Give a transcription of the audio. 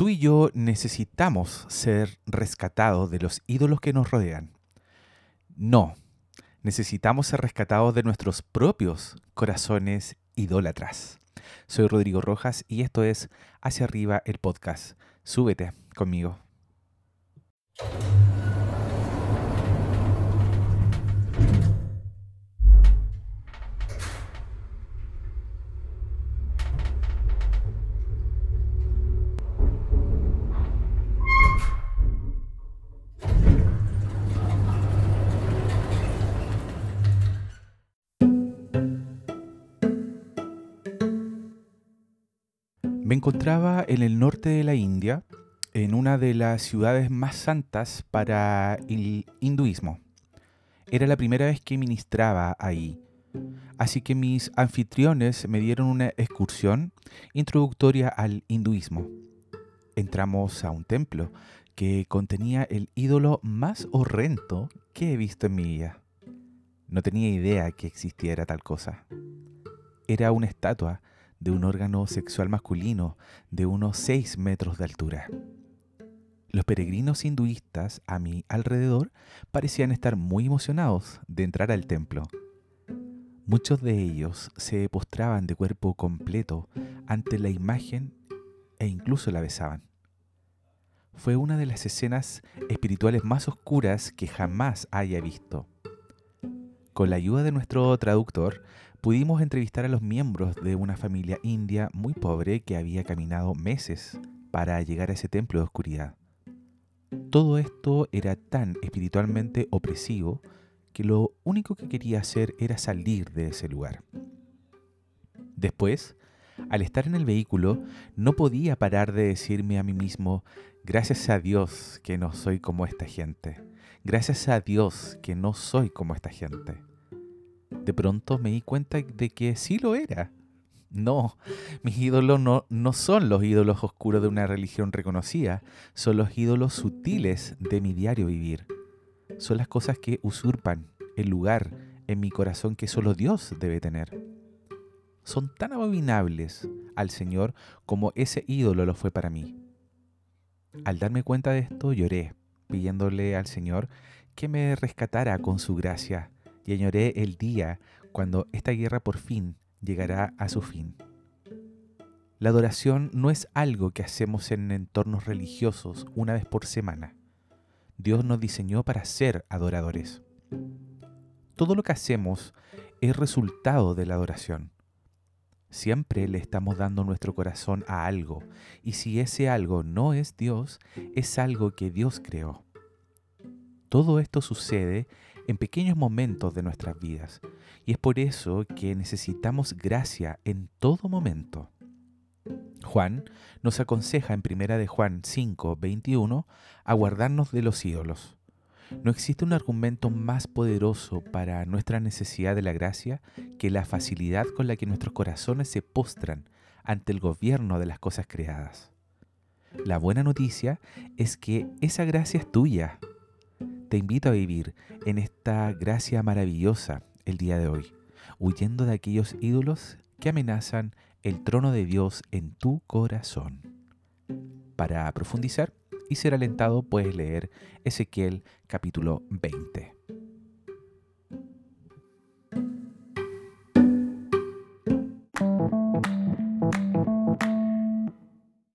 Tú y yo necesitamos ser rescatados de los ídolos que nos rodean. No, necesitamos ser rescatados de nuestros propios corazones idólatras. Soy Rodrigo Rojas y esto es Hacia arriba el podcast. Súbete conmigo. Me encontraba en el norte de la India, en una de las ciudades más santas para el hinduismo. Era la primera vez que ministraba ahí, así que mis anfitriones me dieron una excursión introductoria al hinduismo. Entramos a un templo que contenía el ídolo más horrendo que he visto en mi vida. No tenía idea que existiera tal cosa. Era una estatua de un órgano sexual masculino de unos 6 metros de altura. Los peregrinos hinduistas a mi alrededor parecían estar muy emocionados de entrar al templo. Muchos de ellos se postraban de cuerpo completo ante la imagen e incluso la besaban. Fue una de las escenas espirituales más oscuras que jamás haya visto. Con la ayuda de nuestro traductor, pudimos entrevistar a los miembros de una familia india muy pobre que había caminado meses para llegar a ese templo de oscuridad. Todo esto era tan espiritualmente opresivo que lo único que quería hacer era salir de ese lugar. Después, al estar en el vehículo, no podía parar de decirme a mí mismo, gracias a Dios que no soy como esta gente, gracias a Dios que no soy como esta gente de pronto me di cuenta de que sí lo era. No, mis ídolos no, no son los ídolos oscuros de una religión reconocida, son los ídolos sutiles de mi diario vivir. Son las cosas que usurpan el lugar en mi corazón que solo Dios debe tener. Son tan abominables al Señor como ese ídolo lo fue para mí. Al darme cuenta de esto lloré, pidiéndole al Señor que me rescatara con su gracia y añoré el día cuando esta guerra por fin llegará a su fin. La adoración no es algo que hacemos en entornos religiosos una vez por semana. Dios nos diseñó para ser adoradores. Todo lo que hacemos es resultado de la adoración. Siempre le estamos dando nuestro corazón a algo, y si ese algo no es Dios, es algo que Dios creó. Todo esto sucede en pequeños momentos de nuestras vidas. Y es por eso que necesitamos gracia en todo momento. Juan nos aconseja en primera de Juan 5, 21 a de los ídolos. No existe un argumento más poderoso para nuestra necesidad de la gracia que la facilidad con la que nuestros corazones se postran ante el gobierno de las cosas creadas. La buena noticia es que esa gracia es tuya, te invito a vivir en esta gracia maravillosa el día de hoy, huyendo de aquellos ídolos que amenazan el trono de Dios en tu corazón. Para profundizar y ser alentado puedes leer Ezequiel capítulo 20.